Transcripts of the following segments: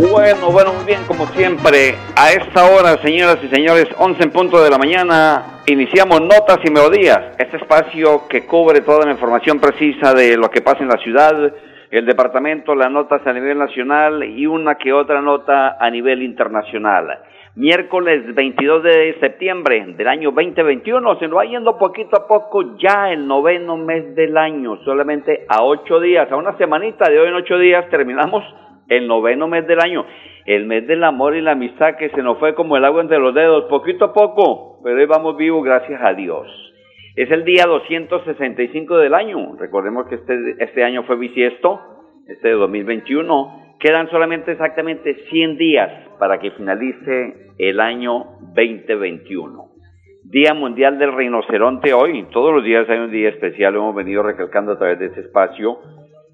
Bueno, bueno, muy bien, como siempre, a esta hora, señoras y señores, 11 en punto de la mañana, iniciamos Notas y Melodías, este espacio que cubre toda la información precisa de lo que pasa en la ciudad, el departamento, las notas a nivel nacional y una que otra nota a nivel internacional. Miércoles 22 de septiembre del año 2021, se nos va yendo poquito a poco ya el noveno mes del año, solamente a ocho días, a una semanita de hoy en ocho días terminamos el noveno mes del año, el mes del amor y la amistad que se nos fue como el agua entre los dedos, poquito a poco, pero hoy vamos vivos gracias a Dios. Es el día 265 del año, recordemos que este, este año fue bisiesto, este de 2021, quedan solamente exactamente 100 días para que finalice el año 2021. Día Mundial del Rinoceronte hoy, todos los días hay un día especial, hemos venido recalcando a través de este espacio,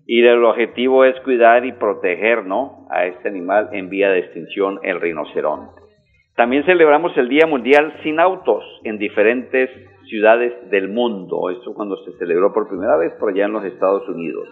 y el objetivo es cuidar y proteger ¿no? a este animal en vía de extinción, el rinoceronte. También celebramos el Día Mundial sin Autos en diferentes ciudades del mundo. Esto cuando se celebró por primera vez por allá en los Estados Unidos.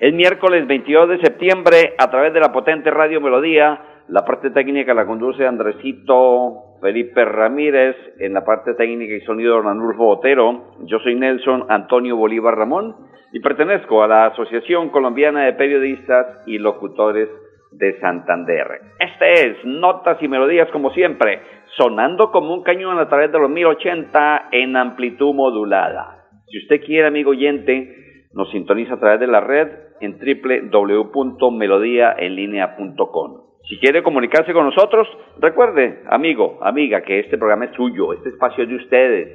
El miércoles 22 de septiembre, a través de la potente Radio Melodía, la parte técnica la conduce Andresito Felipe Ramírez, en la parte técnica y sonido Ranulfo Botero. Yo soy Nelson Antonio Bolívar Ramón y pertenezco a la Asociación Colombiana de Periodistas y Locutores de Santander. Este es Notas y Melodías como siempre, sonando como un cañón a través de los 1080 en amplitud modulada. Si usted quiere, amigo oyente, nos sintoniza a través de la red en www.melodiaenlinea.com. Si quiere comunicarse con nosotros, recuerde, amigo, amiga, que este programa es suyo, este espacio es de ustedes.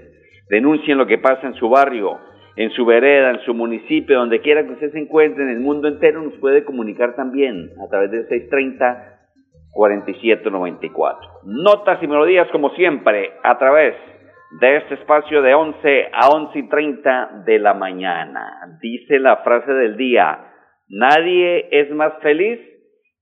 Denuncien lo que pasa en su barrio, en su vereda, en su municipio, donde quiera que usted se encuentre en el mundo entero, nos puede comunicar también a través del 630-4794. Notas y melodías, como siempre, a través de este espacio de 11 a 11 y 30 de la mañana. Dice la frase del día, nadie es más feliz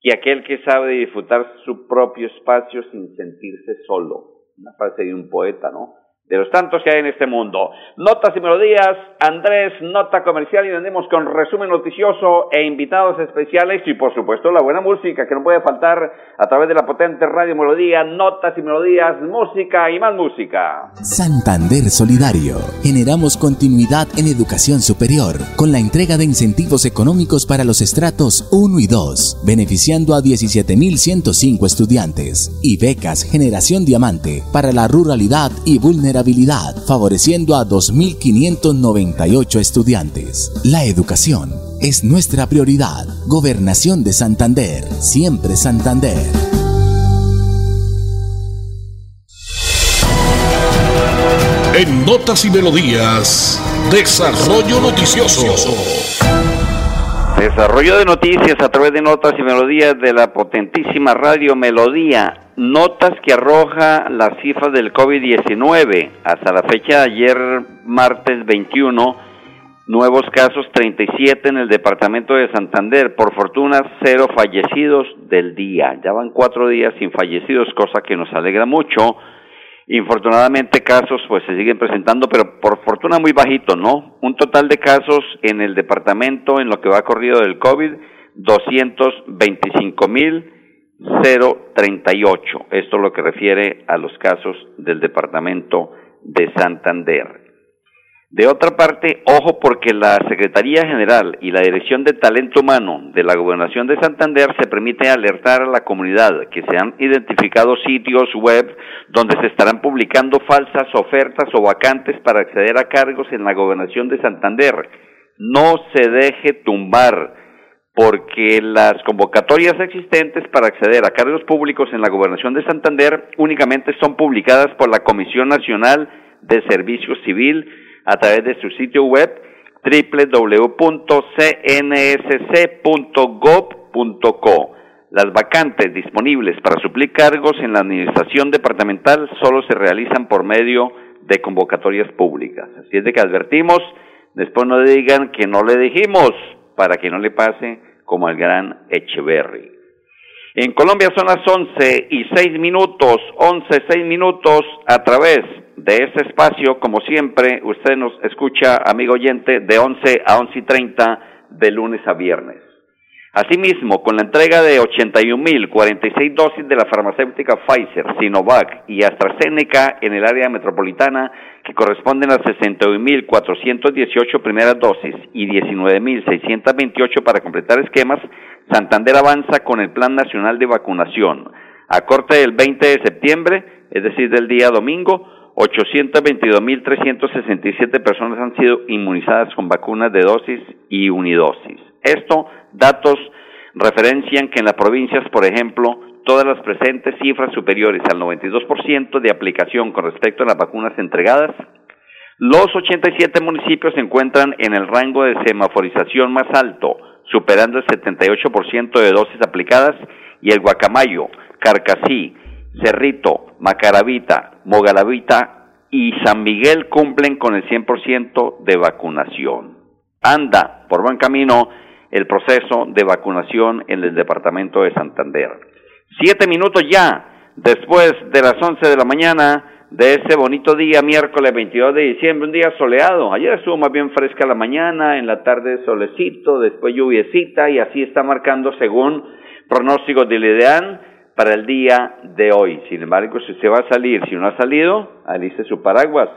que aquel que sabe disfrutar su propio espacio sin sentirse solo. Una frase de un poeta, ¿no? De los tantos que hay en este mundo. Notas y melodías, Andrés, nota comercial y vendemos con resumen noticioso e invitados especiales y por supuesto la buena música que no puede faltar a través de la potente radio melodía, notas y melodías, música y más música. Santander Solidario. Generamos continuidad en educación superior con la entrega de incentivos económicos para los estratos 1 y 2, beneficiando a 17.105 estudiantes y becas Generación Diamante para la ruralidad y vulnerabilidad favoreciendo a 2.598 estudiantes. La educación es nuestra prioridad. Gobernación de Santander, siempre Santander. En Notas y Melodías, Desarrollo Noticioso. Desarrollo de noticias a través de Notas y Melodías de la potentísima radio Melodía notas que arroja las cifras del COVID-19. Hasta la fecha de ayer, martes 21, nuevos casos 37 en el departamento de Santander. Por fortuna, cero fallecidos del día. Ya van cuatro días sin fallecidos, cosa que nos alegra mucho. Infortunadamente casos pues se siguen presentando, pero por fortuna muy bajito, ¿no? Un total de casos en el departamento en lo que va corrido del COVID, 225 mil 038. Esto es lo que refiere a los casos del departamento de Santander. De otra parte, ojo porque la Secretaría General y la Dirección de Talento Humano de la Gobernación de Santander se permite alertar a la comunidad que se han identificado sitios web donde se estarán publicando falsas ofertas o vacantes para acceder a cargos en la Gobernación de Santander. No se deje tumbar porque las convocatorias existentes para acceder a cargos públicos en la gobernación de Santander únicamente son publicadas por la Comisión Nacional de Servicio Civil a través de su sitio web www.cnsc.gov.co. Las vacantes disponibles para suplir cargos en la administración departamental solo se realizan por medio de convocatorias públicas. Así es de que advertimos, después no digan que no le dijimos, para que no le pase como al gran Echeverry. En Colombia son las 11 y 6 minutos, 11, 6 minutos a través de este espacio, como siempre, usted nos escucha, amigo oyente, de 11 a 11 y 30 de lunes a viernes. Asimismo, con la entrega de 81.046 dosis de la farmacéutica Pfizer, Sinovac y AstraZeneca en el área metropolitana, que corresponden a 61.418 primeras dosis y 19.628 para completar esquemas, Santander avanza con el Plan Nacional de Vacunación. A corte del 20 de septiembre, es decir, del día domingo, 822.367 personas han sido inmunizadas con vacunas de dosis y unidosis. Esto, datos referencian que en las provincias, por ejemplo, todas las presentes cifras superiores al 92% de aplicación con respecto a las vacunas entregadas, los 87 municipios se encuentran en el rango de semaforización más alto, superando el 78% de dosis aplicadas, y el Guacamayo, Carcasí, Cerrito, Macaravita, Mogalavita y San Miguel cumplen con el 100% de vacunación. Anda por buen camino el proceso de vacunación en el departamento de Santander. Siete minutos ya después de las once de la mañana de ese bonito día, miércoles 22 de diciembre, un día soleado. Ayer estuvo más bien fresca la mañana, en la tarde solecito, después lluviecita y así está marcando según pronósticos de IDEAN para el día de hoy. Sin embargo, si usted va a salir, si no ha salido, alice su paraguas,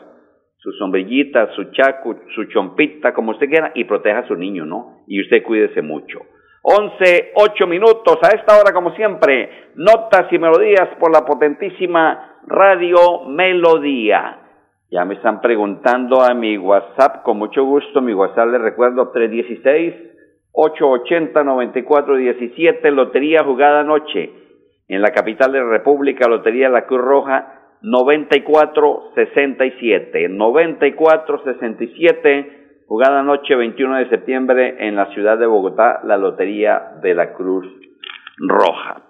su sombrillita, su chaco, su chompita, como usted quiera, y proteja a su niño, ¿no? Y usted cuídese mucho. Once, ocho minutos, a esta hora como siempre, notas y melodías por la potentísima Radio Melodía. Ya me están preguntando a mi WhatsApp, con mucho gusto, mi WhatsApp le recuerdo 316-880-9417, Lotería Jugada Noche, en la capital de la República, Lotería La Cruz Roja, 9467. 9467, jugada noche 21 de septiembre en la ciudad de Bogotá, la Lotería de la Cruz Roja.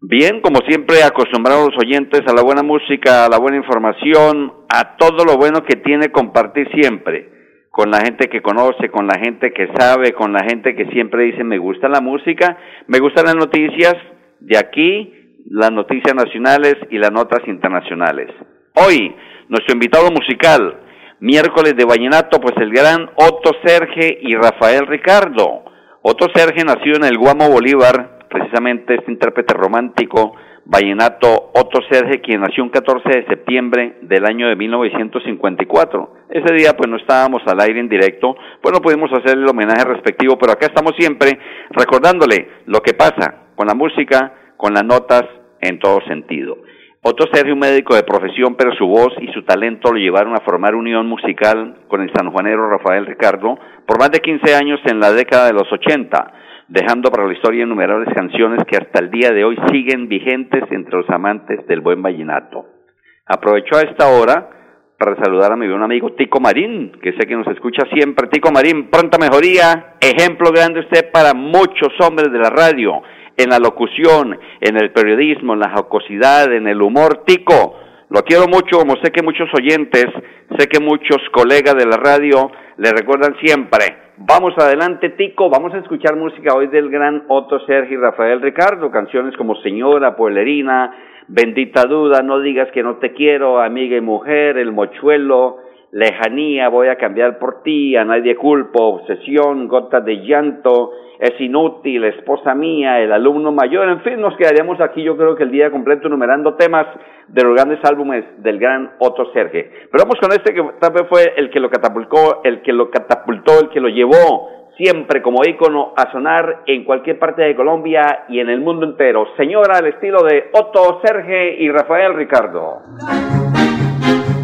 Bien, como siempre, acostumbrados los oyentes a la buena música, a la buena información, a todo lo bueno que tiene compartir siempre con la gente que conoce, con la gente que sabe, con la gente que siempre dice me gusta la música, me gustan las noticias de aquí, las noticias nacionales y las notas internacionales. Hoy, nuestro invitado musical, miércoles de Vallenato, pues el gran Otto Serge y Rafael Ricardo. Otto Serge nació en el Guamo Bolívar, precisamente este intérprete romántico, Vallenato Otto Serge, quien nació un 14 de septiembre del año de 1954. Ese día pues no estábamos al aire en directo, pues no pudimos hacer el homenaje respectivo, pero acá estamos siempre recordándole lo que pasa con la música, con las notas en todo sentido. Otto Sergio, un médico de profesión, pero su voz y su talento lo llevaron a formar unión musical con el sanjuanero Rafael Ricardo por más de 15 años en la década de los 80, dejando para la historia innumerables canciones que hasta el día de hoy siguen vigentes entre los amantes del buen vallenato. Aprovecho a esta hora para saludar a mi buen amigo Tico Marín, que sé que nos escucha siempre. Tico Marín, pronta mejoría, ejemplo grande usted para muchos hombres de la radio en la locución, en el periodismo, en la jocosidad, en el humor. Tico, lo quiero mucho, como sé que muchos oyentes, sé que muchos colegas de la radio le recuerdan siempre. Vamos adelante, Tico, vamos a escuchar música hoy del gran Otto Sergio Rafael Ricardo, canciones como Señora, Pueblerina, Bendita Duda, No digas que no te quiero, Amiga y Mujer, El Mochuelo, Lejanía, Voy a cambiar por ti, A nadie culpo, Obsesión, Gota de llanto, es inútil, esposa mía, el alumno mayor, en fin, nos quedaríamos aquí yo creo que el día completo enumerando temas de los grandes álbumes del gran Otto Serge. Pero vamos con este que tal vez fue el que lo catapultó, el que lo catapultó, el que lo llevó siempre como ícono a sonar en cualquier parte de Colombia y en el mundo entero. Señora, al estilo de Otto Serge y Rafael Ricardo.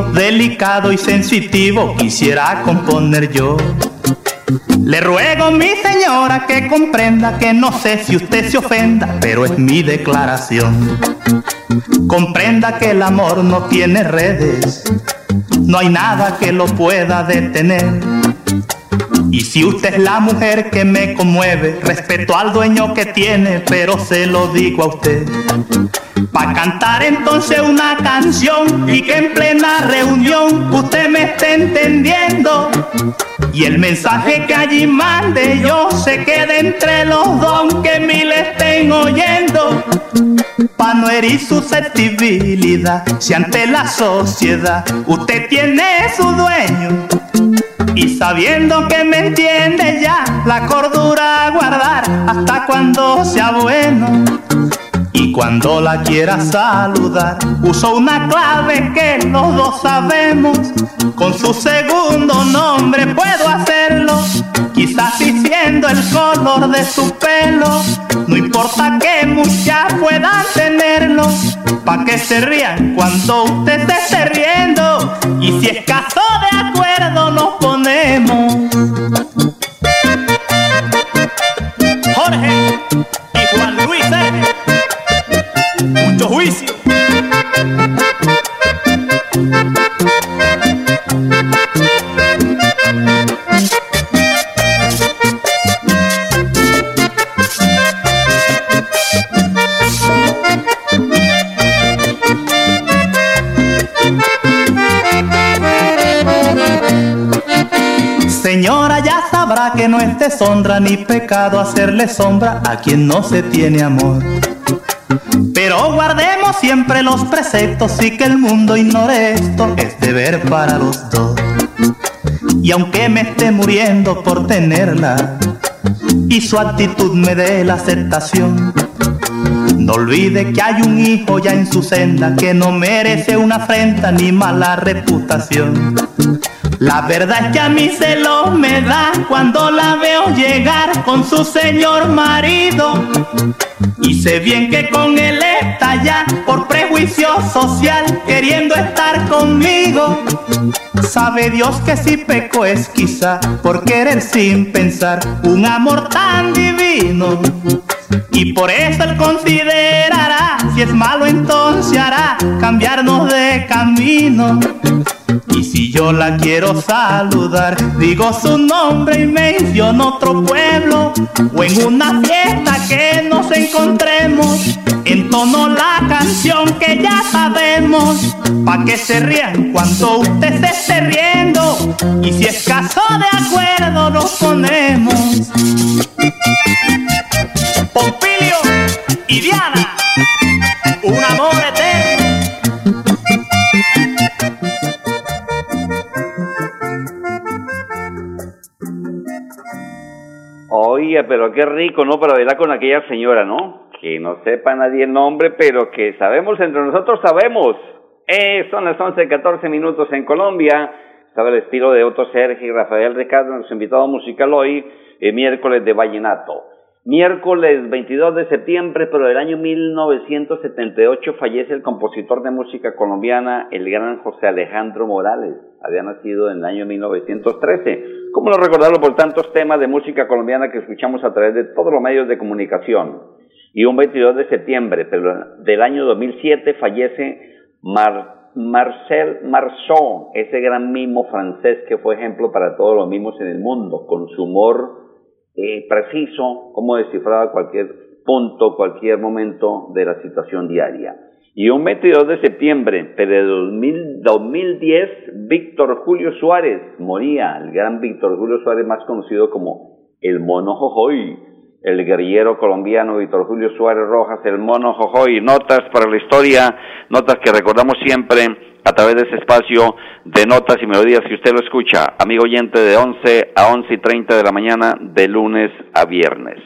Delicado y sensitivo quisiera componer yo. Le ruego, mi señora, que comprenda que no sé si usted se ofenda, pero es mi declaración. Comprenda que el amor no tiene redes, no hay nada que lo pueda detener. Y si usted es la mujer que me conmueve, respeto al dueño que tiene, pero se lo digo a usted. Pa' cantar entonces una canción y que en plena reunión usted me esté entendiendo. Y el mensaje que allí mande yo se quede entre los dos que mil estén oyendo. Pa' no herir susceptibilidad, si ante la sociedad usted tiene su dueño. Y sabiendo que me entiende ya, la cordura a guardar hasta cuando sea bueno. Cuando la quiera saludar, uso una clave que los dos sabemos. Con su segundo nombre puedo hacerlo. Quizás diciendo el color de su pelo. No importa que muchas puedan tenerlo. Pa' que se rían cuando usted se esté riendo. Y si es caso de acuerdo, juicio. Señora, ya sabrá que no es deshonra ni pecado hacerle sombra a quien no se tiene amor. Pero guardemos siempre los preceptos y que el mundo ignore esto es deber para los dos. Y aunque me esté muriendo por tenerla y su actitud me dé la aceptación, no olvide que hay un hijo ya en su senda que no merece una afrenta ni mala reputación. La verdad es que a mí se lo me da cuando la veo llegar con su señor marido. Y sé bien que con él está ya por prejuicio social queriendo estar conmigo. Sabe Dios que si peco es quizá por querer sin pensar un amor tan divino. Y por eso él considerará, si es malo entonces hará cambiarnos de camino. Y si yo la quiero saludar, digo su nombre y menciono otro pueblo. O en una fiesta que nos encontremos, entono la canción que ya sabemos. Pa' que se rían cuando usted se esté riendo. Y si es caso de acuerdo, nos ponemos. Pompilio y Diana, un amor eterno. Oye, pero qué rico, ¿no? Para bailar con aquella señora, ¿no? Que no sepa nadie el nombre, pero que sabemos entre nosotros, sabemos. Eh, son las 11, 14 minutos en Colombia. Estaba el estilo de Otto Sergi y Rafael Ricardo, nuestro invitado musical hoy, eh, miércoles de Vallenato. Miércoles 22 de septiembre, pero del año 1978 fallece el compositor de música colombiana, el gran José Alejandro Morales. Había nacido en el año 1913. ¿Cómo no recordarlo por tantos temas de música colombiana que escuchamos a través de todos los medios de comunicación? Y un 22 de septiembre pero del año 2007 fallece Mar Marcel Marceau, ese gran mimo francés que fue ejemplo para todos los mimos en el mundo, con su humor eh, preciso, cómo descifraba cualquier punto, cualquier momento de la situación diaria. Y un 22 de septiembre de 2000, 2010, Víctor Julio Suárez moría, el gran Víctor Julio Suárez, más conocido como el Mono Jojoy, el guerrillero colombiano Víctor Julio Suárez Rojas, el mono Jojoy, notas para la historia, notas que recordamos siempre a través de ese espacio de notas y melodías que usted lo escucha, amigo oyente de 11 a 11 y 30 de la mañana, de lunes a viernes.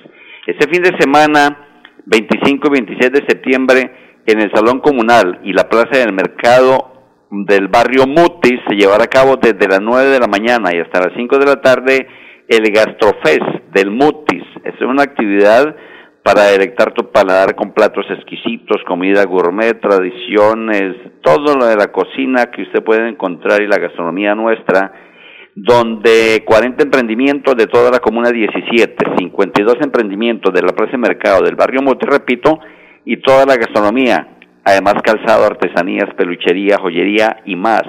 Este fin de semana, 25 y 26 de septiembre, en el Salón Comunal y la Plaza del Mercado del barrio Mutis se llevará a cabo desde las 9 de la mañana y hasta las 5 de la tarde el Gastrofest del Mutis. Es una actividad para delectar tu paladar con platos exquisitos, comida gourmet, tradiciones, todo lo de la cocina que usted puede encontrar y la gastronomía nuestra, donde 40 emprendimientos de toda la comuna 17, 52 emprendimientos de la Plaza Mercado del barrio Mutis, repito, y toda la gastronomía, además calzado, artesanías, peluchería, joyería y más.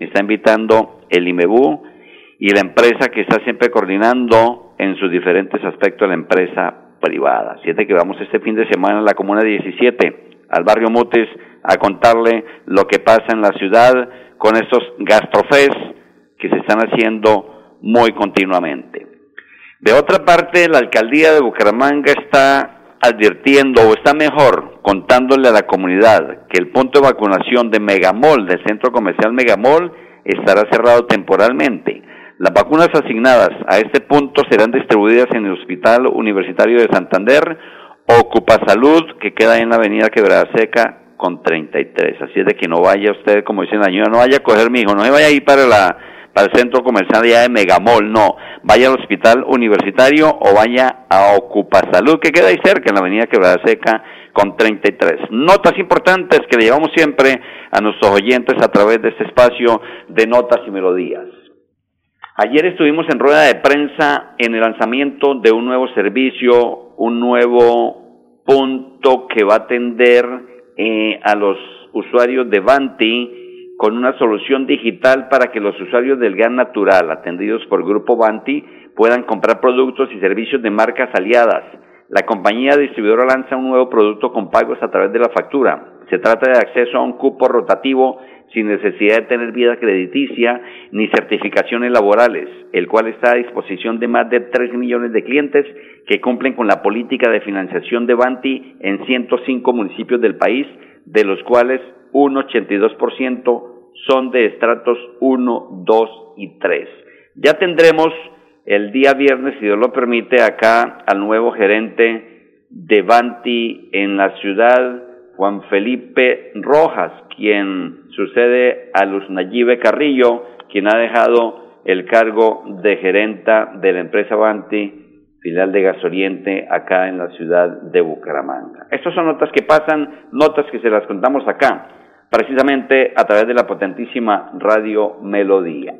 Me está invitando el IMEBU y la empresa que está siempre coordinando en sus diferentes aspectos la empresa privada. Siete que vamos este fin de semana a la Comuna 17, al barrio Mutes, a contarle lo que pasa en la ciudad con estos gastrofes que se están haciendo muy continuamente. De otra parte, la alcaldía de Bucaramanga está advirtiendo o está mejor contándole a la comunidad que el punto de vacunación de Megamol, del centro comercial Megamol, estará cerrado temporalmente. Las vacunas asignadas a este punto serán distribuidas en el Hospital Universitario de Santander, Ocupa Salud, que queda en la avenida Quebrada Seca con 33. Así es de que no vaya usted, como dice la señora, no vaya a coger mi hijo, no vaya a ir para la para el centro comercial ya de Megamol, no. Vaya al hospital universitario o vaya a Ocupasalud, que queda ahí cerca, en la avenida Quebrada Seca, con 33. Notas importantes que le llevamos siempre a nuestros oyentes a través de este espacio de notas y melodías. Ayer estuvimos en rueda de prensa en el lanzamiento de un nuevo servicio, un nuevo punto que va a atender eh, a los usuarios de Banti con una solución digital para que los usuarios del gas natural atendidos por Grupo Banti puedan comprar productos y servicios de marcas aliadas. La compañía distribuidora lanza un nuevo producto con pagos a través de la factura. Se trata de acceso a un cupo rotativo sin necesidad de tener vida crediticia ni certificaciones laborales, el cual está a disposición de más de 3 millones de clientes que cumplen con la política de financiación de Banti en 105 municipios del país, de los cuales un 82% son de estratos 1, 2 y 3. Ya tendremos el día viernes, si Dios lo permite, acá al nuevo gerente de Banti en la ciudad, Juan Felipe Rojas, quien sucede a Luz Nayibe Carrillo, quien ha dejado el cargo de gerenta de la empresa Banti, filial de Gasoriente, acá en la ciudad de Bucaramanga. Estas son notas que pasan, notas que se las contamos acá precisamente a través de la potentísima Radio Melodía.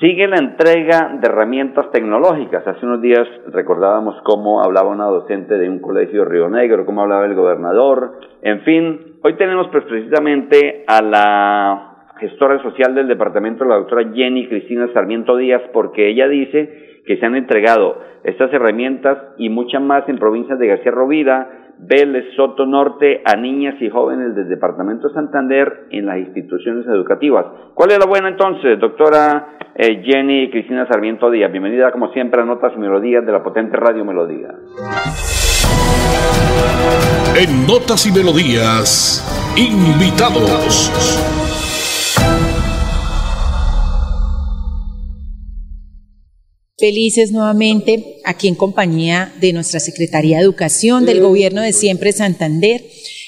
Sigue la entrega de herramientas tecnológicas. Hace unos días recordábamos cómo hablaba una docente de un colegio de Río Negro, cómo hablaba el gobernador. En fin, hoy tenemos pues precisamente a la gestora social del departamento, la doctora Jenny Cristina Sarmiento Díaz, porque ella dice que se han entregado estas herramientas y muchas más en provincias de García Rovira, Vélez, Soto Norte a niñas y jóvenes del Departamento de Santander en las instituciones educativas. ¿Cuál es la buena entonces, doctora eh, Jenny Cristina Sarmiento Díaz? Bienvenida como siempre a Notas y Melodías de la potente Radio Melodía. En Notas y Melodías, invitados. Felices nuevamente aquí en compañía de nuestra Secretaría de Educación del Gobierno de Siempre Santander.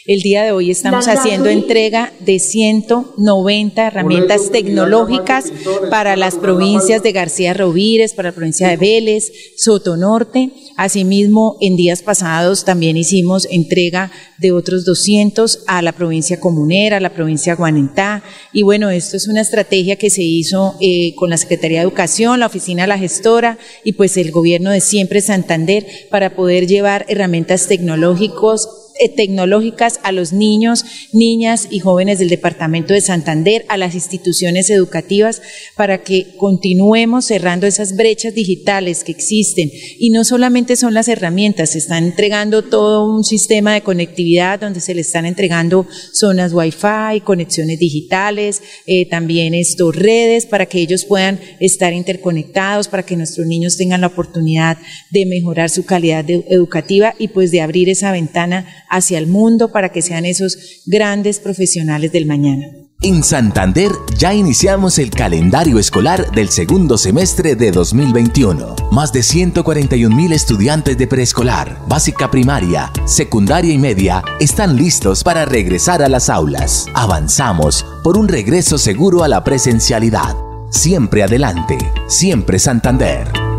El día de hoy estamos haciendo entrega de 190 herramientas tecnológicas para las provincias de García Rovires, para la provincia de Vélez, Soto Norte. Asimismo, en días pasados también hicimos entrega de otros 200 a la provincia comunera, a la provincia Guanentá. Y bueno, esto es una estrategia que se hizo eh, con la Secretaría de Educación, la Oficina de la Gestora y pues el gobierno de siempre Santander para poder llevar herramientas tecnológicas tecnológicas a los niños, niñas y jóvenes del departamento de Santander, a las instituciones educativas, para que continuemos cerrando esas brechas digitales que existen. Y no solamente son las herramientas, se están entregando todo un sistema de conectividad donde se le están entregando zonas Wi-Fi, conexiones digitales, eh, también estos redes para que ellos puedan estar interconectados, para que nuestros niños tengan la oportunidad de mejorar su calidad educativa y pues de abrir esa ventana hacia el mundo para que sean esos grandes profesionales del mañana. En Santander ya iniciamos el calendario escolar del segundo semestre de 2021. Más de 141 mil estudiantes de preescolar, básica primaria, secundaria y media están listos para regresar a las aulas. Avanzamos por un regreso seguro a la presencialidad. Siempre adelante, siempre Santander.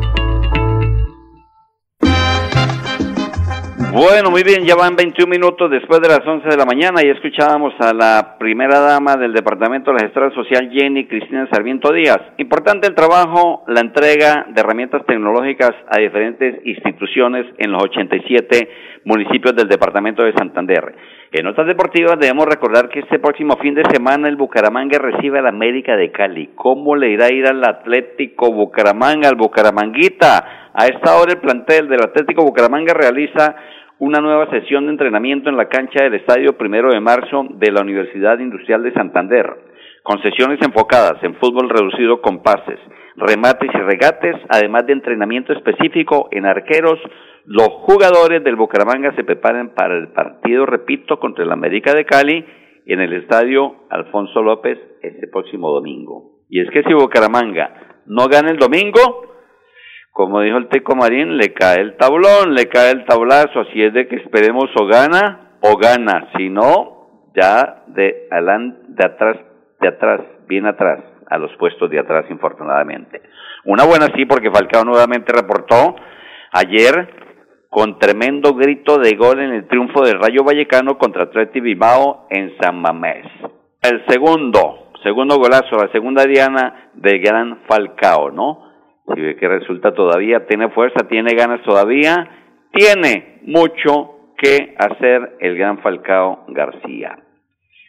Bueno, muy bien, ya van 21 minutos después de las 11 de la mañana y escuchábamos a la primera dama del Departamento de la Gestora Social, Jenny Cristina Sarmiento Díaz. Importante el trabajo, la entrega de herramientas tecnológicas a diferentes instituciones en los 87 municipios del Departamento de Santander. En notas deportivas debemos recordar que este próximo fin de semana el Bucaramanga recibe al América de Cali. ¿Cómo le irá a ir al Atlético Bucaramanga, al Bucaramanguita? A esta hora el plantel del Atlético Bucaramanga realiza una nueva sesión de entrenamiento en la cancha del Estadio Primero de Marzo de la Universidad Industrial de Santander, con sesiones enfocadas en fútbol reducido con pases, remates y regates, además de entrenamiento específico en arqueros. Los jugadores del Bucaramanga se preparan para el partido, repito, contra el América de Cali en el Estadio Alfonso López este próximo domingo. Y es que si Bucaramanga no gana el domingo, como dijo el Teco Marín, le cae el tablón, le cae el tablazo, así es de que esperemos o gana o gana, si no, ya de, de atrás, de atrás, bien atrás, a los puestos de atrás, infortunadamente. Una buena sí, porque Falcao nuevamente reportó ayer con tremendo grito de gol en el triunfo del Rayo Vallecano contra Atleti Bilbao en San Mamés. El segundo, segundo golazo, la segunda diana del gran Falcao, ¿no? Si ve que resulta todavía, tiene fuerza, tiene ganas todavía, tiene mucho que hacer el gran Falcao García.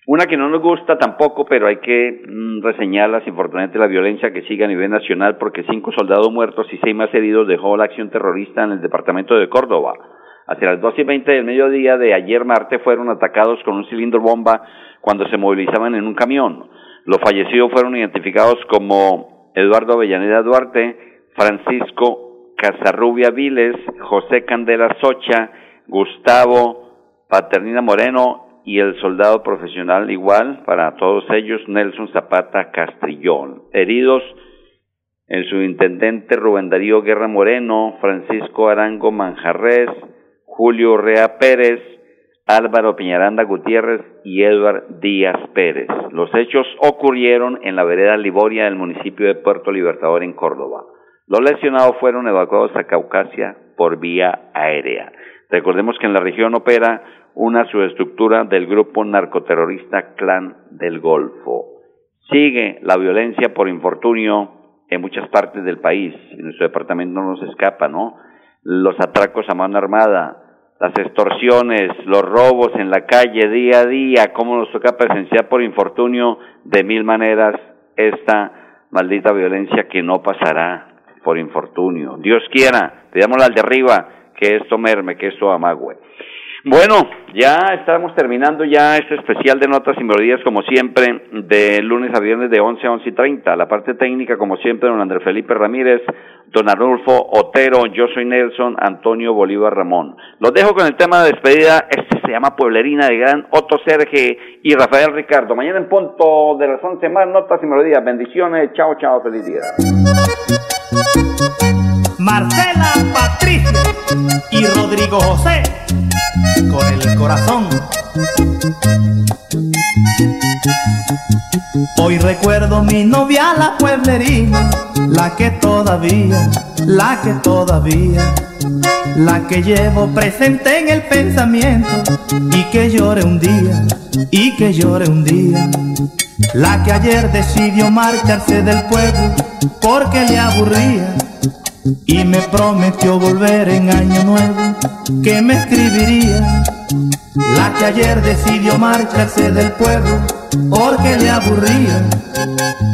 Una que no nos gusta tampoco, pero hay que mm, reseñarla, infortunadamente la violencia que sigue a nivel nacional porque cinco soldados muertos y seis más heridos dejó la acción terrorista en el departamento de Córdoba. Hacia las dos y veinte del mediodía de ayer martes fueron atacados con un cilindro bomba cuando se movilizaban en un camión. Los fallecidos fueron identificados como Eduardo Avellaneda Duarte, Francisco Casarrubia Viles, José Candela Socha, Gustavo Paternina Moreno y el soldado profesional igual para todos ellos Nelson Zapata Castrillón. Heridos el subintendente Rubén Darío Guerra Moreno, Francisco Arango Manjarres, Julio Rea Pérez, Álvaro Piñaranda Gutiérrez y Edward Díaz Pérez. Los hechos ocurrieron en la vereda Liboria del municipio de Puerto Libertador en Córdoba. Los lesionados fueron evacuados a Caucasia por vía aérea. Recordemos que en la región opera una subestructura del grupo narcoterrorista Clan del Golfo. Sigue la violencia por infortunio en muchas partes del país. En nuestro departamento no nos escapa, ¿no? Los atracos a mano armada, las extorsiones, los robos en la calle día a día, cómo nos toca presenciar por infortunio de mil maneras esta maldita violencia que no pasará por infortunio. Dios quiera, pidamos al de arriba que esto merme, que esto amagüe. Bueno, ya estamos terminando ya este especial de notas y melodías como siempre de lunes a viernes de 11 a 11 y 30. La parte técnica como siempre don Andrés Felipe Ramírez, don Arnulfo Otero, yo soy Nelson, Antonio Bolívar Ramón. Los dejo con el tema de despedida, este se llama Pueblerina de gran Otto Serge y Rafael Ricardo. Mañana en punto de las 11 más notas y melodías. Bendiciones, chao, chao, feliz día. Marcela Patricia y Rodrigo José con el corazón. Hoy recuerdo mi novia la pueblerina, la que todavía, la que todavía, la que llevo presente en el pensamiento y que llore un día, y que llore un día. La que ayer decidió marcharse del pueblo porque le aburría y me prometió volver en año nuevo, que me escribiría la que ayer decidió marcharse del pueblo porque le aburría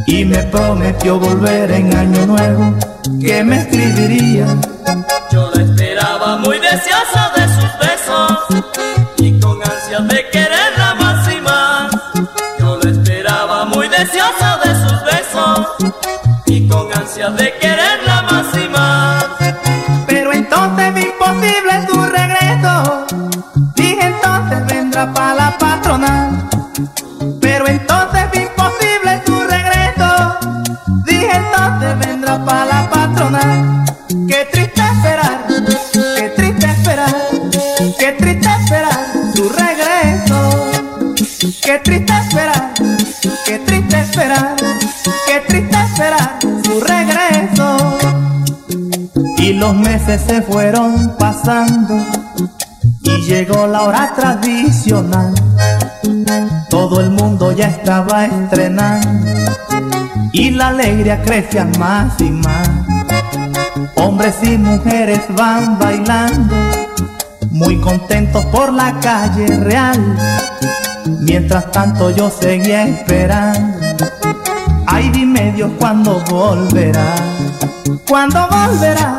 y me prometió volver en año nuevo que me escribiría. Yo la esperaba muy deseosa de sus besos y con ansias de quererla más y más. Yo la esperaba muy deseosa de sus besos y con ansias de quererla hora tradicional. Todo el mundo ya estaba estrenando y la alegría crecía más y más. Hombres y mujeres van bailando, muy contentos por la calle real. Mientras tanto yo seguía esperando. Ay, dime Dios cuándo volverá. ¿Cuándo volverá?